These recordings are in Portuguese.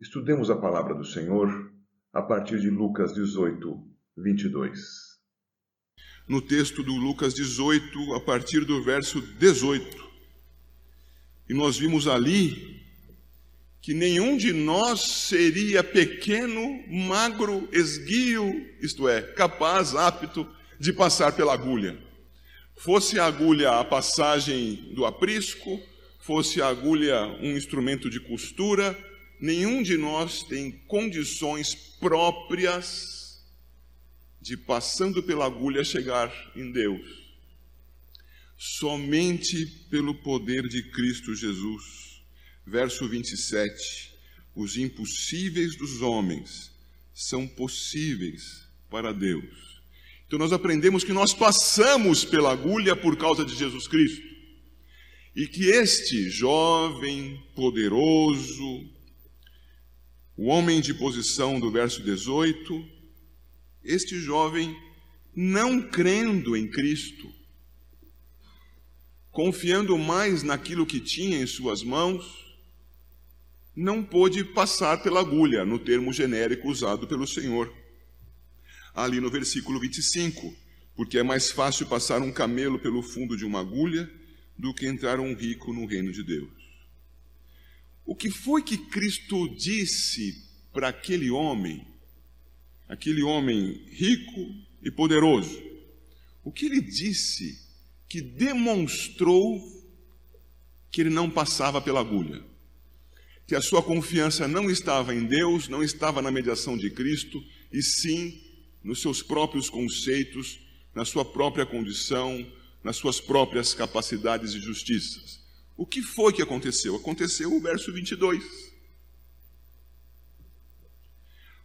Estudemos a palavra do Senhor a partir de Lucas 18, 22. No texto do Lucas 18, a partir do verso 18. E nós vimos ali que nenhum de nós seria pequeno, magro, esguio, isto é, capaz, apto de passar pela agulha. Fosse a agulha a passagem do aprisco, fosse a agulha um instrumento de costura, nenhum de nós tem condições próprias de, passando pela agulha, chegar em Deus. Somente pelo poder de Cristo Jesus. Verso 27. Os impossíveis dos homens são possíveis para Deus. Então nós aprendemos que nós passamos pela agulha por causa de Jesus Cristo. E que este jovem, poderoso, o homem de posição do verso 18, este jovem, não crendo em Cristo, confiando mais naquilo que tinha em suas mãos, não pôde passar pela agulha, no termo genérico usado pelo Senhor. Ali no versículo 25, porque é mais fácil passar um camelo pelo fundo de uma agulha do que entrar um rico no reino de Deus. O que foi que Cristo disse para aquele homem, aquele homem rico e poderoso? O que ele disse que demonstrou que ele não passava pela agulha? Que a sua confiança não estava em Deus, não estava na mediação de Cristo, e sim nos seus próprios conceitos, na sua própria condição, nas suas próprias capacidades e justiças. O que foi que aconteceu? Aconteceu o verso 22.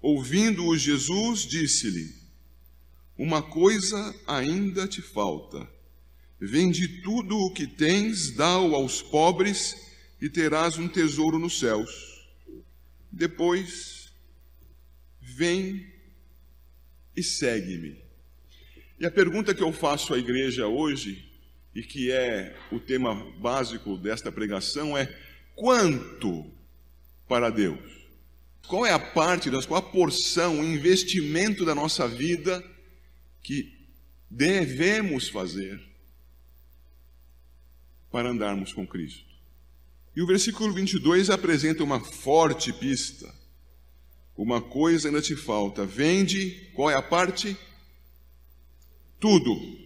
Ouvindo-o Jesus, disse-lhe: Uma coisa ainda te falta. Vende tudo o que tens, dá-o aos pobres e terás um tesouro nos céus. Depois, vem e segue-me. E a pergunta que eu faço à igreja hoje e que é o tema básico desta pregação, é quanto para Deus? Qual é a parte, qual a porção, o investimento da nossa vida que devemos fazer para andarmos com Cristo? E o versículo 22 apresenta uma forte pista. Uma coisa ainda te falta: vende, qual é a parte? Tudo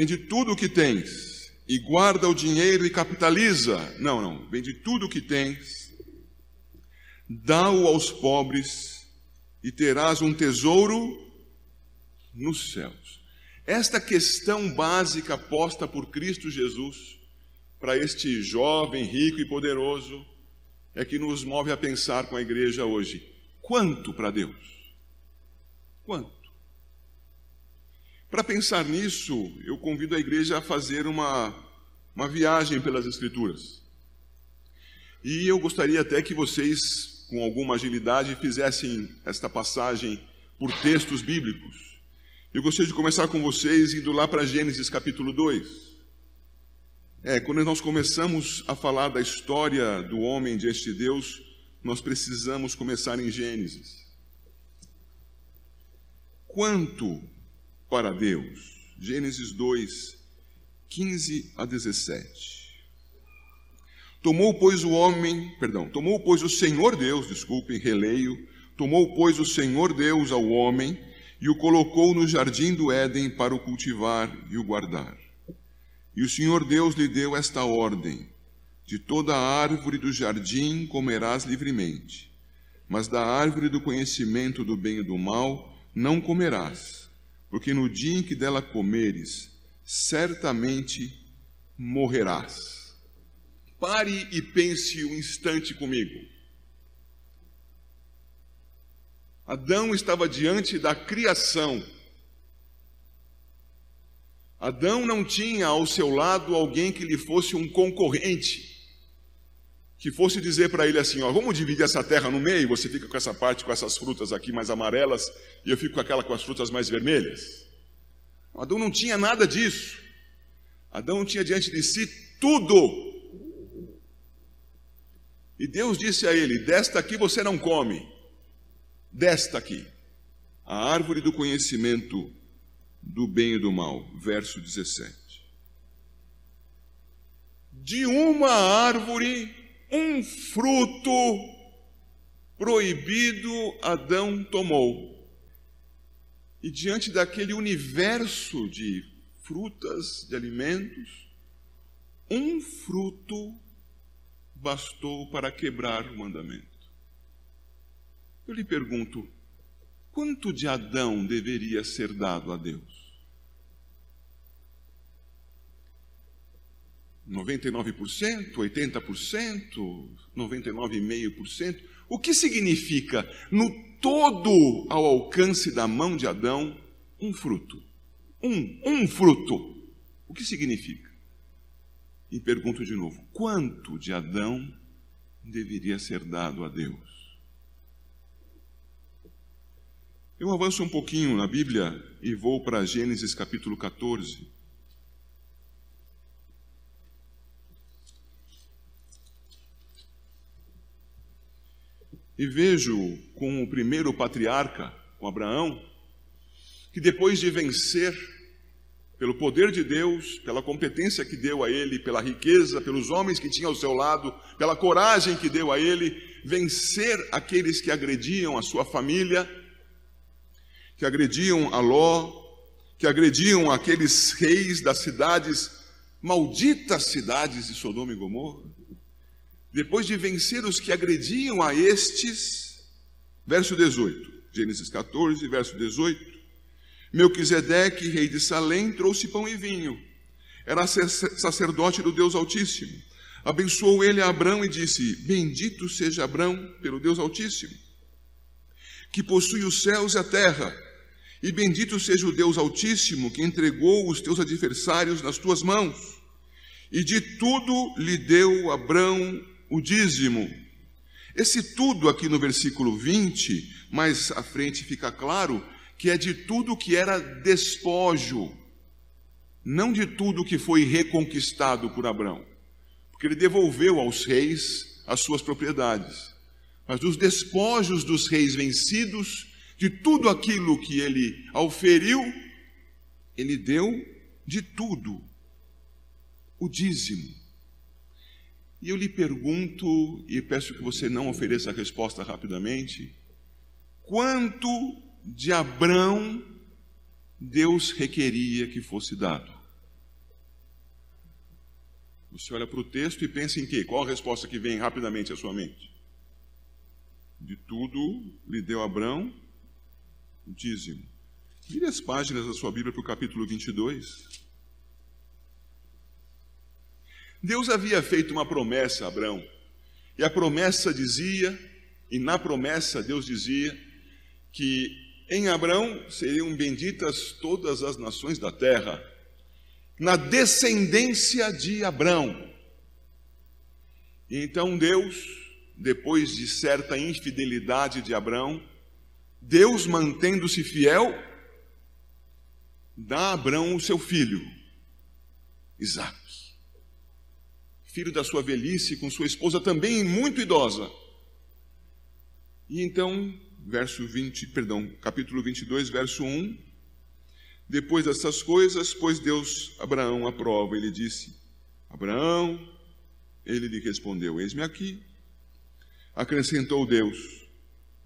Vende tudo o que tens e guarda o dinheiro e capitaliza. Não, não. Vende tudo o que tens, dá-o aos pobres e terás um tesouro nos céus. Esta questão básica posta por Cristo Jesus para este jovem rico e poderoso é que nos move a pensar com a igreja hoje: quanto para Deus? Quanto? Para pensar nisso, eu convido a igreja a fazer uma, uma viagem pelas Escrituras. E eu gostaria até que vocês, com alguma agilidade, fizessem esta passagem por textos bíblicos. Eu gostaria de começar com vocês indo lá para Gênesis capítulo 2. É, quando nós começamos a falar da história do homem diante de Deus, nós precisamos começar em Gênesis. Quanto para Deus. Gênesis 2, 15 a 17. Tomou, pois, o homem, perdão, tomou, pois, o Senhor Deus, desculpem, releio, tomou, pois, o Senhor Deus ao homem e o colocou no jardim do Éden para o cultivar e o guardar. E o Senhor Deus lhe deu esta ordem: De toda a árvore do jardim comerás livremente, mas da árvore do conhecimento do bem e do mal não comerás porque no dia em que dela comeres, certamente morrerás. Pare e pense um instante comigo. Adão estava diante da criação. Adão não tinha ao seu lado alguém que lhe fosse um concorrente que fosse dizer para ele assim: ó, vamos dividir essa terra no meio, você fica com essa parte com essas frutas aqui mais amarelas e eu fico com aquela com as frutas mais vermelhas. Adão não tinha nada disso. Adão tinha diante de si tudo. E Deus disse a ele: Desta aqui você não come, desta aqui, a árvore do conhecimento do bem e do mal. Verso 17. De uma árvore, um fruto proibido Adão tomou. E diante daquele universo de frutas, de alimentos, um fruto bastou para quebrar o mandamento. Eu lhe pergunto: quanto de Adão deveria ser dado a Deus? 99%, 80%, 99,5%? O que significa no todo ao alcance da mão de Adão um fruto? Um, um fruto. O que significa? E pergunto de novo: quanto de Adão deveria ser dado a Deus? Eu avanço um pouquinho na Bíblia e vou para Gênesis capítulo 14. E vejo com o primeiro patriarca, com Abraão, que depois de vencer, pelo poder de Deus, pela competência que deu a ele, pela riqueza, pelos homens que tinha ao seu lado, pela coragem que deu a ele, vencer aqueles que agrediam a sua família, que agrediam a Ló, que agrediam aqueles reis das cidades, malditas cidades de Sodoma e Gomorra, depois de vencer os que agrediam a estes, verso 18, Gênesis 14, verso 18, Melquisedeque, rei de Salém, trouxe pão e vinho. Era sacerdote do Deus Altíssimo. Abençoou ele a Abrão e disse: Bendito seja Abrão pelo Deus Altíssimo, que possui os céus e a terra. E bendito seja o Deus Altíssimo, que entregou os teus adversários nas tuas mãos. E de tudo lhe deu Abrão o dízimo. Esse tudo aqui no versículo 20, mais à frente fica claro que é de tudo que era despojo, não de tudo que foi reconquistado por Abraão, porque ele devolveu aos reis as suas propriedades, mas dos despojos dos reis vencidos, de tudo aquilo que ele auferiu, ele deu de tudo o dízimo. E eu lhe pergunto, e peço que você não ofereça a resposta rapidamente: quanto de Abrão Deus requeria que fosse dado? Você olha para o texto e pensa em quê? Qual a resposta que vem rapidamente à sua mente? De tudo lhe deu Abrão o dízimo. Vire as páginas da sua Bíblia para o capítulo 22. Deus havia feito uma promessa a Abraão, e a promessa dizia, e na promessa Deus dizia, que em Abraão seriam benditas todas as nações da terra, na descendência de Abraão. E então Deus, depois de certa infidelidade de Abraão, Deus mantendo-se fiel, dá a Abraão o seu filho, Isaac filho da sua velhice, com sua esposa também muito idosa. E então, verso 20, perdão, capítulo 22, verso 1, depois dessas coisas, pois Deus Abraão a prova, ele disse: Abraão, ele lhe respondeu: Eis-me aqui. Acrescentou Deus: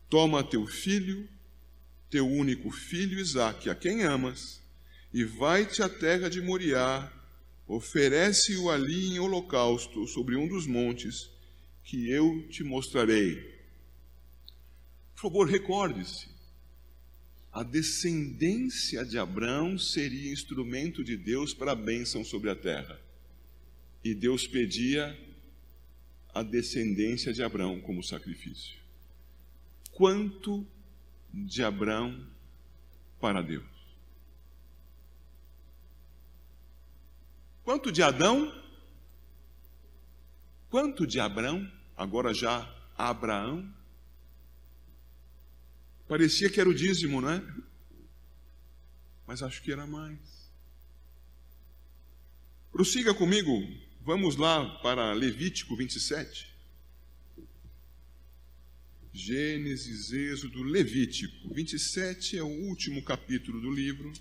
Toma teu filho, teu único filho Isaque, a quem amas, e vai-te à terra de Moriá, oferece-o ali em holocausto sobre um dos montes que eu te mostrarei. Por favor, recorde-se. A descendência de Abraão seria instrumento de Deus para a bênção sobre a terra. E Deus pedia a descendência de Abraão como sacrifício. Quanto de Abraão para Deus? Quanto de Adão? Quanto de Abraão? Agora já Abraão? Parecia que era o dízimo, não é? Mas acho que era mais. Prossiga comigo, vamos lá para Levítico 27. Gênesis, Êxodo, Levítico. 27 é o último capítulo do livro.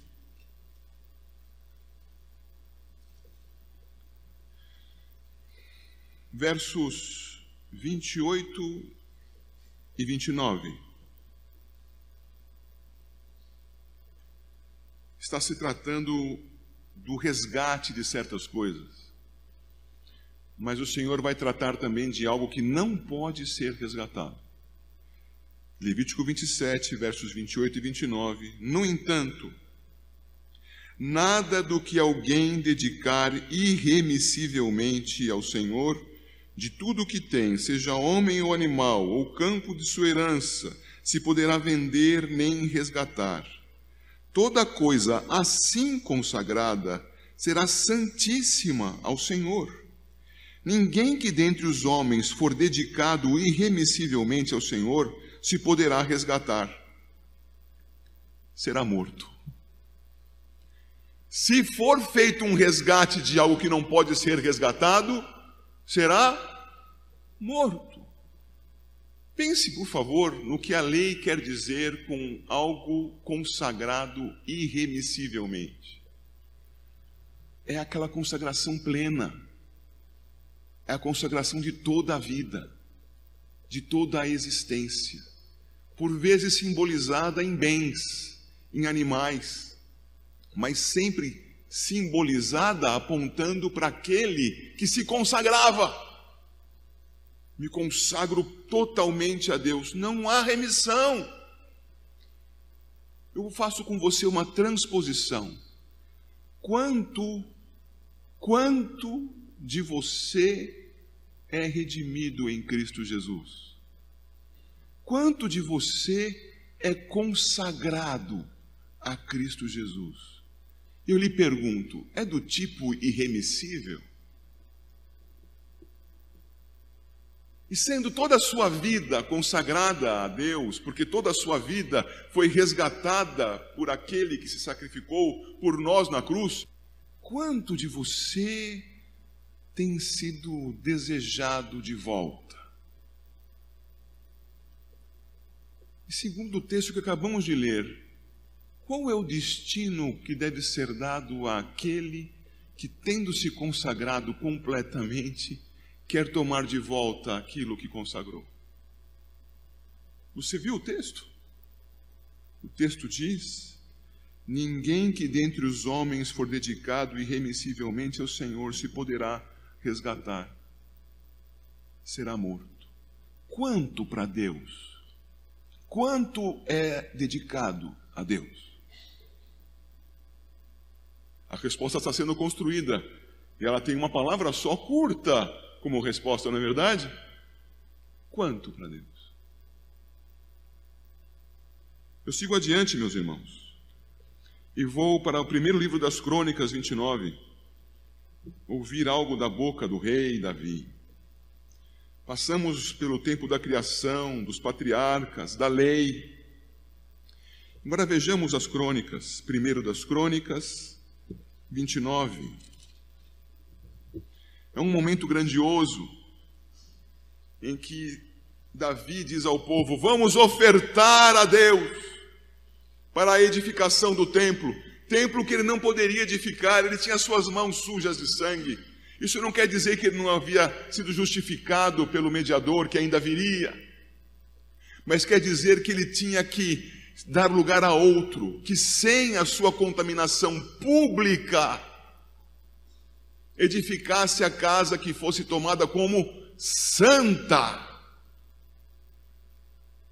Versos 28 e 29. Está se tratando do resgate de certas coisas. Mas o Senhor vai tratar também de algo que não pode ser resgatado. Levítico 27, versos 28 e 29. No entanto, nada do que alguém dedicar irremissivelmente ao Senhor, de tudo o que tem, seja homem ou animal, ou campo de sua herança, se poderá vender nem resgatar. Toda coisa assim consagrada será santíssima ao Senhor. Ninguém que dentre os homens for dedicado irremissivelmente ao Senhor se poderá resgatar. Será morto. Se for feito um resgate de algo que não pode ser resgatado, será morto. Pense, por favor, no que a lei quer dizer com algo consagrado irremissivelmente. É aquela consagração plena é a consagração de toda a vida, de toda a existência, por vezes simbolizada em bens, em animais, mas sempre simbolizada apontando para aquele que se consagrava. Me consagro totalmente a Deus, não há remissão. Eu faço com você uma transposição. Quanto, quanto de você é redimido em Cristo Jesus? Quanto de você é consagrado a Cristo Jesus? Eu lhe pergunto, é do tipo irremissível? E sendo toda a sua vida consagrada a Deus, porque toda a sua vida foi resgatada por aquele que se sacrificou por nós na cruz, quanto de você tem sido desejado de volta. E segundo o texto que acabamos de ler, qual é o destino que deve ser dado àquele que, tendo se consagrado completamente, quer tomar de volta aquilo que consagrou? Você viu o texto? O texto diz: Ninguém que dentre os homens for dedicado irremissivelmente ao Senhor se poderá resgatar, será morto. Quanto para Deus? Quanto é dedicado a Deus? A resposta está sendo construída e ela tem uma palavra só curta como resposta, não é verdade? Quanto para Deus? Eu sigo adiante, meus irmãos, e vou para o primeiro livro das Crônicas 29 ouvir algo da boca do rei Davi. Passamos pelo tempo da criação, dos patriarcas, da lei. Agora vejamos as crônicas. Primeiro das crônicas, 29. É um momento grandioso em que Davi diz ao povo: Vamos ofertar a Deus para a edificação do templo templo que ele não poderia edificar, ele tinha suas mãos sujas de sangue. Isso não quer dizer que ele não havia sido justificado pelo mediador que ainda viria, mas quer dizer que ele tinha que dar lugar a outro, que sem a sua contaminação pública, edificasse a casa que fosse tomada como santa.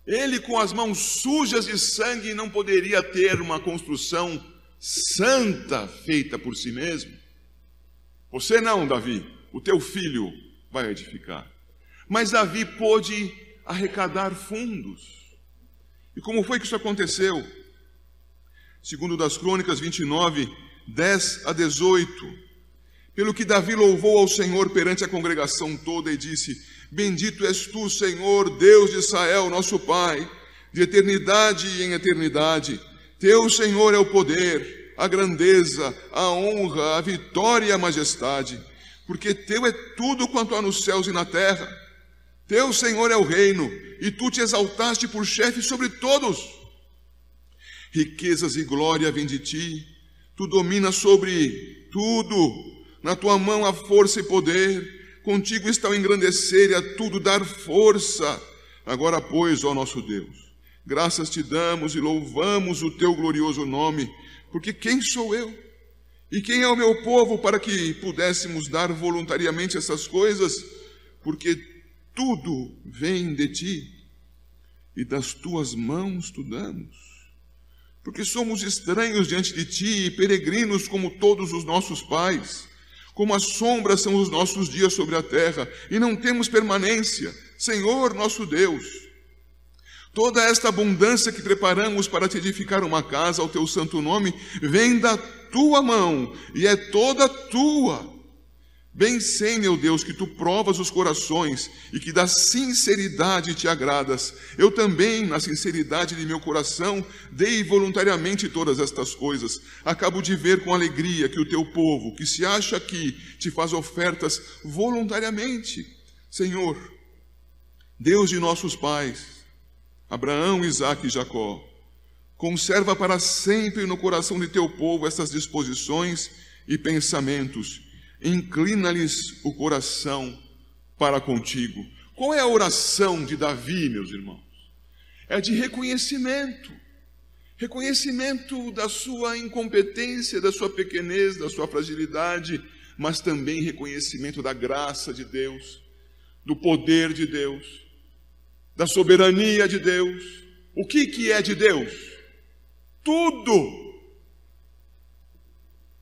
Ele, com as mãos sujas de sangue, não poderia ter uma construção santa feita por si mesmo. Você não, Davi, o teu filho vai edificar. Mas Davi pôde arrecadar fundos. E como foi que isso aconteceu? Segundo das Crônicas 29, 10 a 18. Pelo que Davi louvou ao Senhor perante a congregação toda e disse: Bendito és tu, Senhor, Deus de Israel, nosso Pai, de eternidade em eternidade. Teu, Senhor, é o poder, a grandeza, a honra, a vitória e a majestade, porque teu é tudo quanto há nos céus e na terra. Teu, Senhor, é o reino, e tu te exaltaste por chefe sobre todos. Riquezas e glória vêm de ti, tu dominas sobre tudo, na tua mão há força e poder, contigo está o engrandecer e a tudo dar força. Agora, pois, ó nosso Deus, graças te damos e louvamos o teu glorioso nome, porque quem sou eu? E quem é o meu povo para que pudéssemos dar voluntariamente essas coisas? Porque tudo vem de ti e das tuas mãos tu damos. Porque somos estranhos diante de ti e peregrinos como todos os nossos pais. Como as sombras são os nossos dias sobre a terra, e não temos permanência. Senhor nosso Deus, toda esta abundância que preparamos para te edificar uma casa ao teu santo nome, vem da tua mão e é toda tua. Bem sei, meu Deus, que tu provas os corações e que da sinceridade te agradas. Eu também, na sinceridade de meu coração, dei voluntariamente todas estas coisas. Acabo de ver com alegria que o teu povo, que se acha aqui, te faz ofertas voluntariamente. Senhor, Deus de nossos pais, Abraão, Isaque e Jacó, conserva para sempre no coração de teu povo essas disposições e pensamentos inclina-lhes o coração para contigo. Qual é a oração de Davi, meus irmãos? É de reconhecimento. Reconhecimento da sua incompetência, da sua pequenez, da sua fragilidade, mas também reconhecimento da graça de Deus, do poder de Deus, da soberania de Deus. O que, que é de Deus? Tudo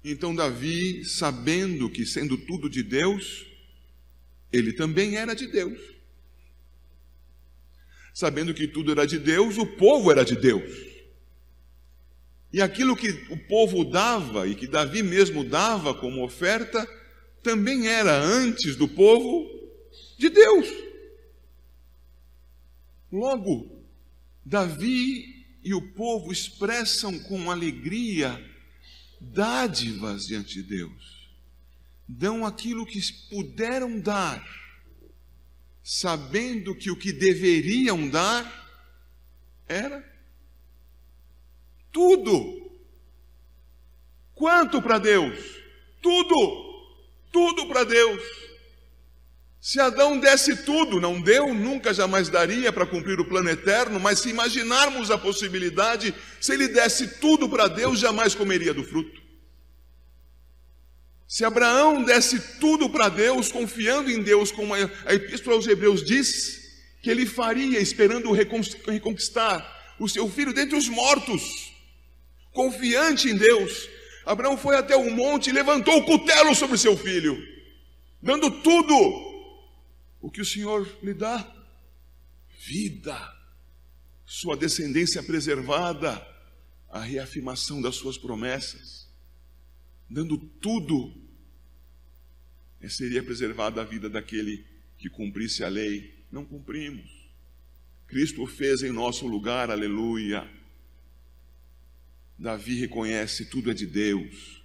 então, Davi, sabendo que sendo tudo de Deus, ele também era de Deus. Sabendo que tudo era de Deus, o povo era de Deus. E aquilo que o povo dava e que Davi mesmo dava como oferta, também era antes do povo de Deus. Logo, Davi e o povo expressam com alegria dádivas diante de Deus. Dão aquilo que puderam dar, sabendo que o que deveriam dar era tudo. Quanto para Deus? Tudo. Tudo para Deus. Se Adão desse tudo, não deu, nunca jamais daria para cumprir o plano eterno, mas se imaginarmos a possibilidade, se ele desse tudo para Deus, jamais comeria do fruto. Se Abraão desse tudo para Deus, confiando em Deus, como a Epístola aos Hebreus diz, que ele faria, esperando reconquistar o seu filho dentre os mortos, confiante em Deus, Abraão foi até o monte e levantou o cutelo sobre seu filho, dando tudo o que o Senhor lhe dá? Vida, sua descendência preservada, a reafirmação das suas promessas, dando tudo, seria preservada a vida daquele que cumprisse a lei. Não cumprimos. Cristo fez em nosso lugar, aleluia. Davi reconhece: tudo é de Deus,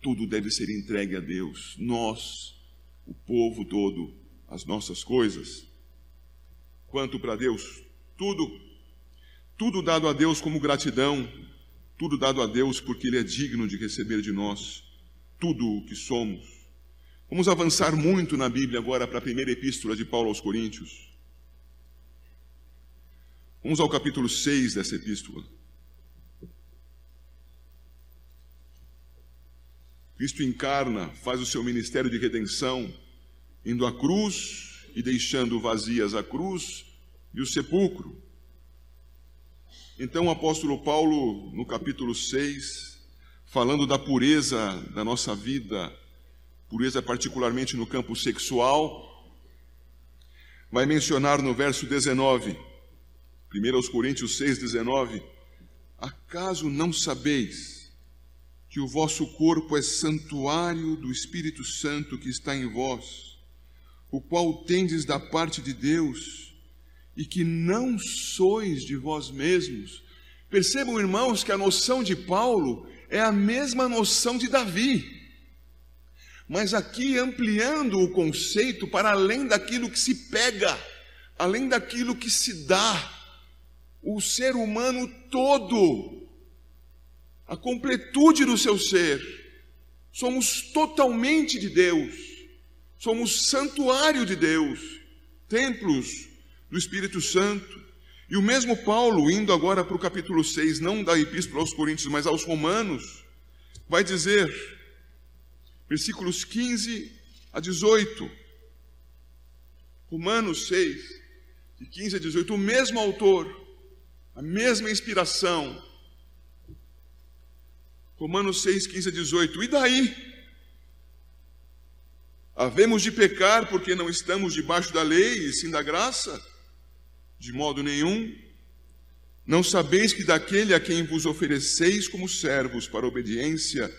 tudo deve ser entregue a Deus. Nós, o povo todo, as nossas coisas. Quanto para Deus, tudo, tudo dado a Deus como gratidão, tudo dado a Deus porque Ele é digno de receber de nós tudo o que somos. Vamos avançar muito na Bíblia agora para a primeira epístola de Paulo aos Coríntios. Vamos ao capítulo 6 dessa epístola. Cristo encarna, faz o seu ministério de redenção indo à cruz e deixando vazias a cruz e o sepulcro. Então o apóstolo Paulo, no capítulo 6, falando da pureza da nossa vida, pureza particularmente no campo sexual, vai mencionar no verso 19, 1 Coríntios 6, 19: Acaso não sabeis que o vosso corpo é santuário do Espírito Santo que está em vós? O qual tendes da parte de Deus, e que não sois de vós mesmos. Percebam, irmãos, que a noção de Paulo é a mesma noção de Davi. Mas aqui ampliando o conceito para além daquilo que se pega, além daquilo que se dá, o ser humano todo, a completude do seu ser, somos totalmente de Deus, somos santuário de Deus, templos do Espírito Santo. E o mesmo Paulo, indo agora para o capítulo 6, não da Epístola aos Coríntios, mas aos Romanos, vai dizer, versículos 15 a 18, Romanos 6, de 15 a 18, o mesmo autor, a mesma inspiração. Romanos 6, 15 a 18. E daí? Havemos de pecar porque não estamos debaixo da lei e sim da graça? De modo nenhum. Não sabeis que daquele a quem vos ofereceis como servos para obediência,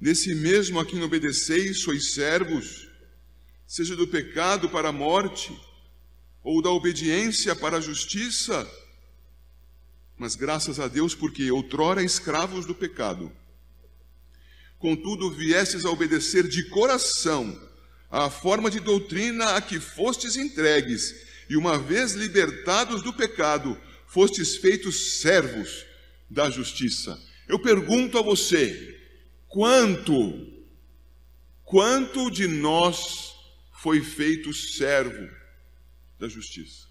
desse mesmo a quem obedeceis sois servos, seja do pecado para a morte, ou da obediência para a justiça? Mas graças a Deus, porque outrora escravos do pecado, contudo viestes a obedecer de coração à forma de doutrina a que fostes entregues, e uma vez libertados do pecado, fostes feitos servos da justiça. Eu pergunto a você: quanto, quanto de nós foi feito servo da justiça?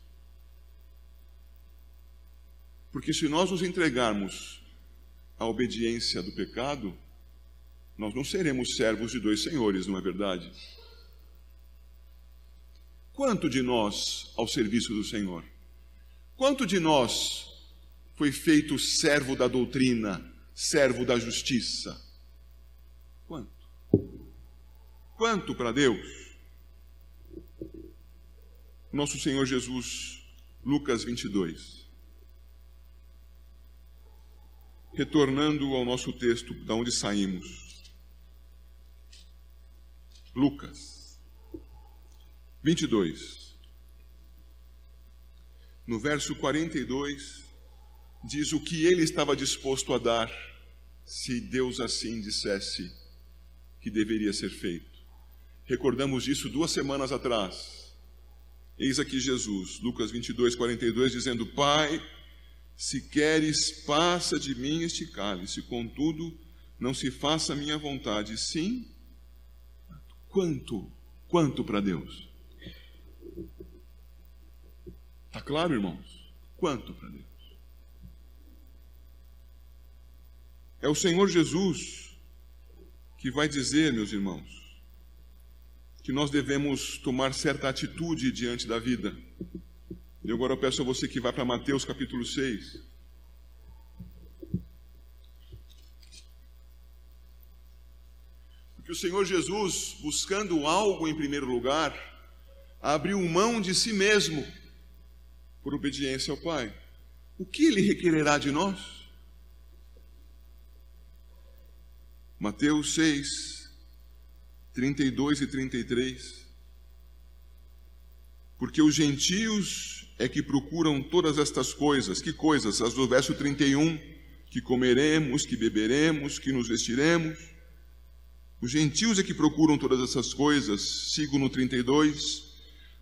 Porque se nós nos entregarmos à obediência do pecado, nós não seremos servos de dois senhores, não é verdade? Quanto de nós ao serviço do Senhor? Quanto de nós foi feito servo da doutrina, servo da justiça? Quanto? Quanto para Deus? Nosso Senhor Jesus, Lucas 22. retornando ao nosso texto, da onde saímos. Lucas 22. No verso 42, diz o que ele estava disposto a dar se Deus assim dissesse que deveria ser feito. Recordamos disso duas semanas atrás. Eis aqui Jesus, Lucas 22, 42, dizendo: Pai, se queres, passa de mim este cálice, contudo, não se faça a minha vontade, sim. Quanto, quanto para Deus? Está claro, irmãos? Quanto para Deus? É o Senhor Jesus que vai dizer, meus irmãos, que nós devemos tomar certa atitude diante da vida. E agora eu peço a você que vá para Mateus capítulo 6. Porque o Senhor Jesus, buscando algo em primeiro lugar, abriu mão de si mesmo por obediência ao Pai. O que ele requererá de nós? Mateus 6, 32 e 33. Porque os gentios é que procuram todas estas coisas. Que coisas? As do verso 31, que comeremos, que beberemos, que nos vestiremos. Os gentios é que procuram todas essas coisas. Sigo no 32,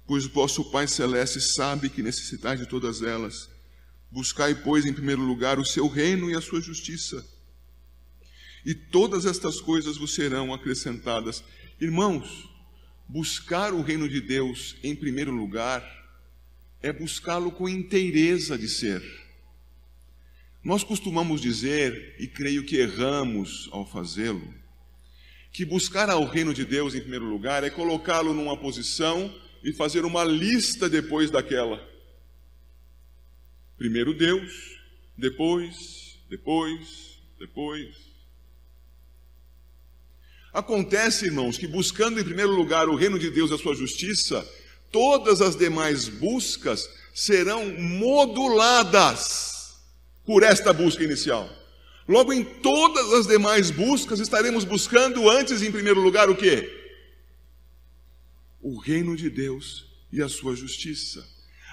pois o vosso Pai Celeste sabe que necessitais de todas elas. Buscai, pois, em primeiro lugar o seu reino e a sua justiça. E todas estas coisas vos serão acrescentadas. Irmãos, buscar o reino de Deus em primeiro lugar é buscá-lo com inteireza de ser. Nós costumamos dizer, e creio que erramos ao fazê-lo, que buscar ao reino de Deus em primeiro lugar é colocá-lo numa posição e fazer uma lista depois daquela. Primeiro Deus, depois, depois, depois. Acontece, irmãos, que buscando em primeiro lugar o reino de Deus e a sua justiça, todas as demais buscas serão moduladas por esta busca inicial. Logo, em todas as demais buscas, estaremos buscando antes, em primeiro lugar, o que? O reino de Deus e a sua justiça.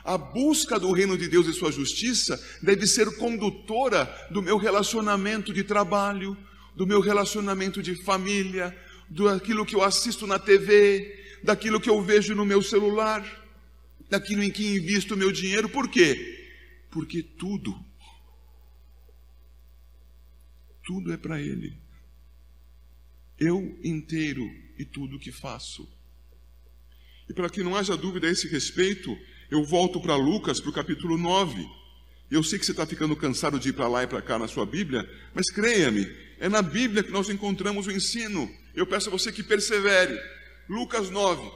A busca do reino de Deus e sua justiça deve ser condutora do meu relacionamento de trabalho, do meu relacionamento de família, do aquilo que eu assisto na TV, daquilo que eu vejo no meu celular. naquilo em que invisto o meu dinheiro. Por quê? Porque tudo, tudo é para Ele. Eu inteiro e tudo que faço. E para que não haja dúvida a esse respeito, eu volto para Lucas, para o capítulo 9. Eu sei que você está ficando cansado de ir para lá e para cá na sua Bíblia, mas creia-me, é na Bíblia que nós encontramos o ensino. Eu peço a você que persevere. Lucas 9,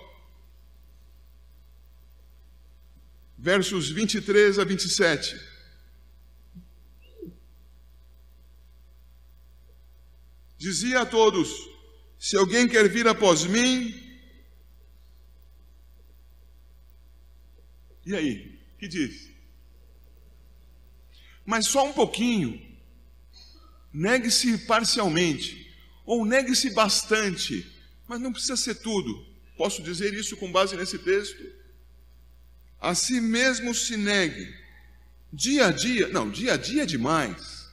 versos 23 a 27. Dizia a todos: Se alguém quer vir após mim, e aí? Que diz? mas só um pouquinho. Negue-se parcialmente, ou negue-se bastante, mas não precisa ser tudo. Posso dizer isso com base nesse texto? A si mesmo se negue, dia a dia, não, dia a dia é demais,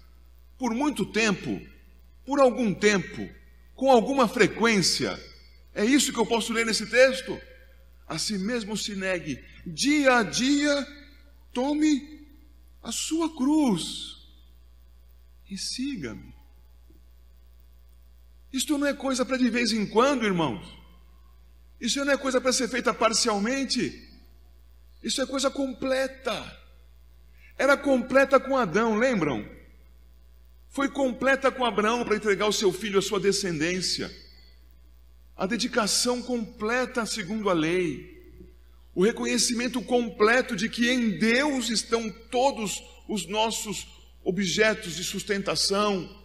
por muito tempo, por algum tempo, com alguma frequência. É isso que eu posso ler nesse texto? A si mesmo se negue, dia a dia, tome a sua cruz e siga-me. Isto não é coisa para de vez em quando, irmãos. Isso não é coisa para ser feita parcialmente. Isso é coisa completa. Era completa com Adão, lembram? Foi completa com Abraão para entregar o seu filho à sua descendência. A dedicação completa segundo a lei o reconhecimento completo de que em Deus estão todos os nossos objetos de sustentação,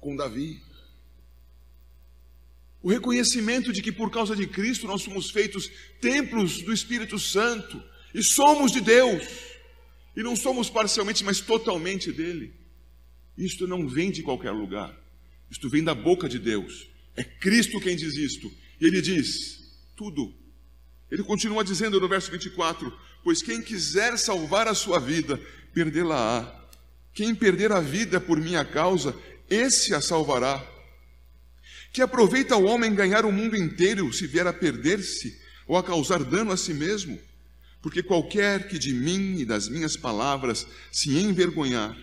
com Davi. O reconhecimento de que por causa de Cristo nós somos feitos templos do Espírito Santo e somos de Deus, e não somos parcialmente, mas totalmente dele. Isto não vem de qualquer lugar, isto vem da boca de Deus. É Cristo quem diz isto, e ele diz: tudo ele continua dizendo no verso 24: Pois quem quiser salvar a sua vida, perdê-la-á. Quem perder a vida por minha causa, esse a salvará. Que aproveita o homem ganhar o mundo inteiro se vier a perder-se ou a causar dano a si mesmo? Porque qualquer que de mim e das minhas palavras se envergonhar,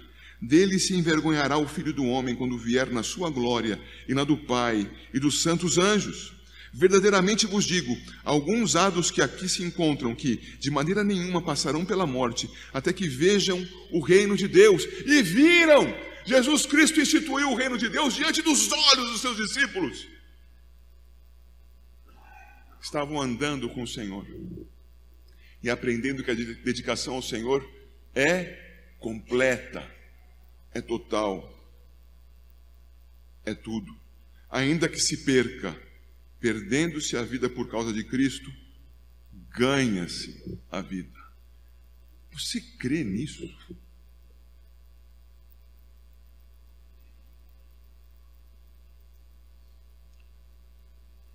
dele se envergonhará o filho do homem quando vier na sua glória e na do Pai e dos santos anjos. Verdadeiramente vos digo: alguns há dos que aqui se encontram que, de maneira nenhuma, passarão pela morte, até que vejam o reino de Deus. E viram! Jesus Cristo instituiu o reino de Deus diante dos olhos dos seus discípulos. Estavam andando com o Senhor e aprendendo que a dedicação ao Senhor é completa, é total, é tudo. Ainda que se perca, perdendo-se a vida por causa de Cristo, ganha-se a vida. Você crê nisso?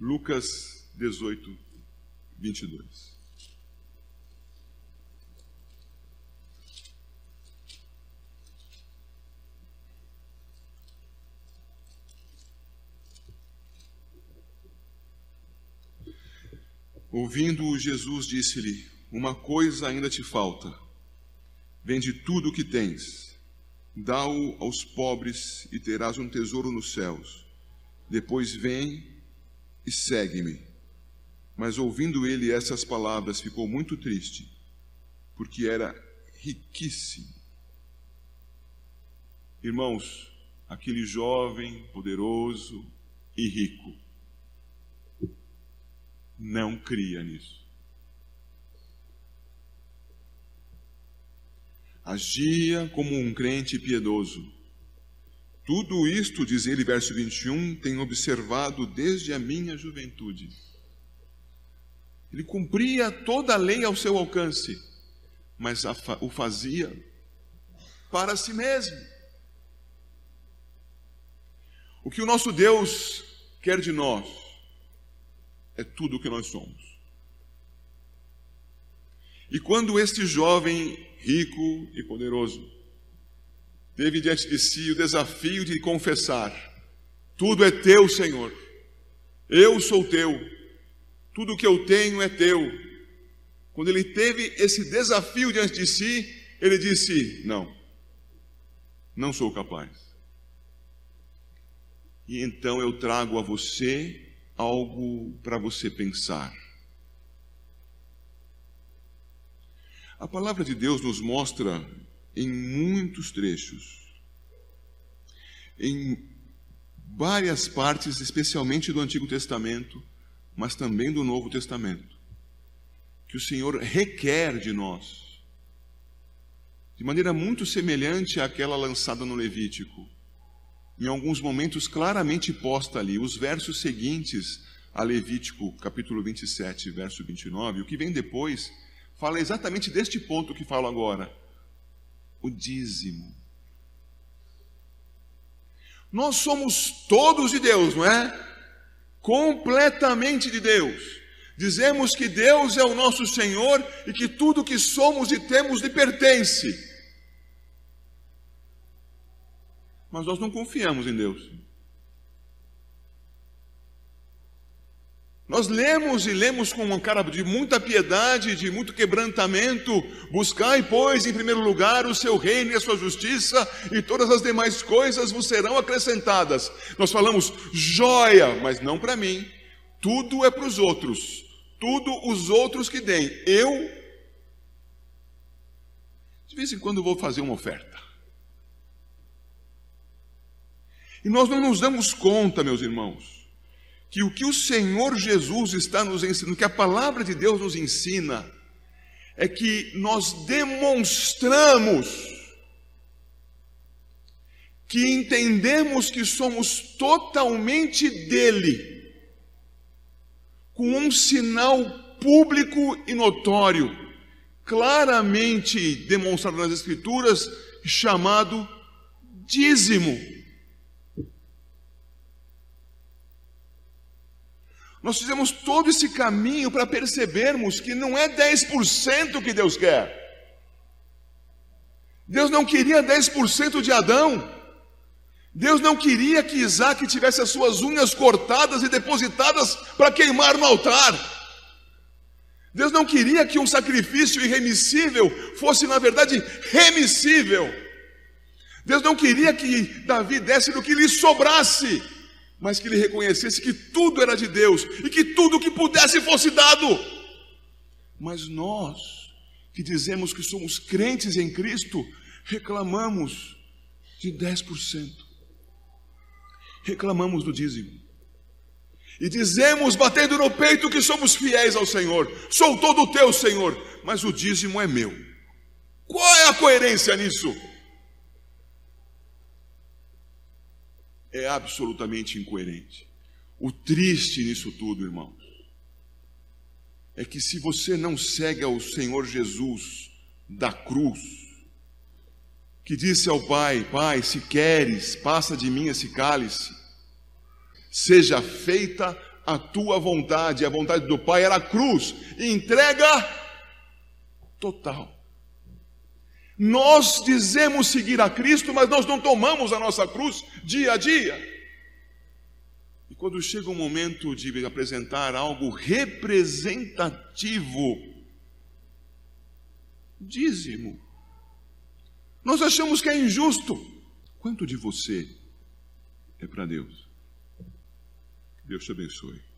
Lucas 18, 22. Ouvindo-o, Jesus disse-lhe: Uma coisa ainda te falta. Vende tudo o que tens, dá-o aos pobres e terás um tesouro nos céus. Depois vem e segue-me. Mas ouvindo ele essas palavras, ficou muito triste, porque era riquíssimo. Irmãos, aquele jovem, poderoso e rico, não cria nisso. Agia como um crente piedoso. Tudo isto, diz ele, verso 21, tenho observado desde a minha juventude. Ele cumpria toda a lei ao seu alcance, mas o fazia para si mesmo. O que o nosso Deus quer de nós é tudo o que nós somos. E quando este jovem rico e poderoso teve diante de si o desafio de confessar: Tudo é teu, Senhor, eu sou teu, tudo o que eu tenho é teu. quando ele teve esse desafio diante de si, ele disse: Não, não sou capaz. E então eu trago a você algo para você pensar. A palavra de Deus nos mostra em muitos trechos, em várias partes, especialmente do Antigo Testamento, mas também do Novo Testamento, que o Senhor requer de nós, de maneira muito semelhante àquela lançada no Levítico, em alguns momentos claramente posta ali, os versos seguintes a Levítico, capítulo 27, verso 29, o que vem depois, fala exatamente deste ponto que falo agora, o dízimo. Nós somos todos de Deus, não é? Completamente de Deus. Dizemos que Deus é o nosso Senhor e que tudo que somos e temos lhe pertence. Mas nós não confiamos em Deus. Nós lemos e lemos com uma cara de muita piedade, de muito quebrantamento. Buscai, pois, em primeiro lugar o seu reino e a sua justiça, e todas as demais coisas vos serão acrescentadas. Nós falamos joia, mas não para mim. Tudo é para os outros. Tudo os outros que deem. Eu, de vez em quando, vou fazer uma oferta. E nós não nos damos conta, meus irmãos que o que o Senhor Jesus está nos ensinando, que a palavra de Deus nos ensina, é que nós demonstramos que entendemos que somos totalmente dele, com um sinal público e notório, claramente demonstrado nas Escrituras, chamado dízimo. Nós fizemos todo esse caminho para percebermos que não é 10% que Deus quer. Deus não queria 10% de Adão. Deus não queria que Isaac tivesse as suas unhas cortadas e depositadas para queimar no altar. Deus não queria que um sacrifício irremissível fosse, na verdade, remissível. Deus não queria que Davi desse do que lhe sobrasse mas que ele reconhecesse que tudo era de Deus e que tudo que pudesse fosse dado. Mas nós, que dizemos que somos crentes em Cristo, reclamamos de 10%. Reclamamos do dízimo. E dizemos, batendo no peito, que somos fiéis ao Senhor. Sou todo teu, Senhor, mas o dízimo é meu. Qual é a coerência nisso? É absolutamente incoerente. O triste nisso tudo, irmãos, é que se você não segue ao Senhor Jesus da cruz, que disse ao Pai: Pai, se queres, passa de mim esse cálice, seja feita a tua vontade, a vontade do Pai era a cruz, entrega total. Nós dizemos seguir a Cristo, mas nós não tomamos a nossa cruz dia a dia. E quando chega o momento de apresentar algo representativo, dízimo, nós achamos que é injusto. Quanto de você é para Deus? Deus te abençoe.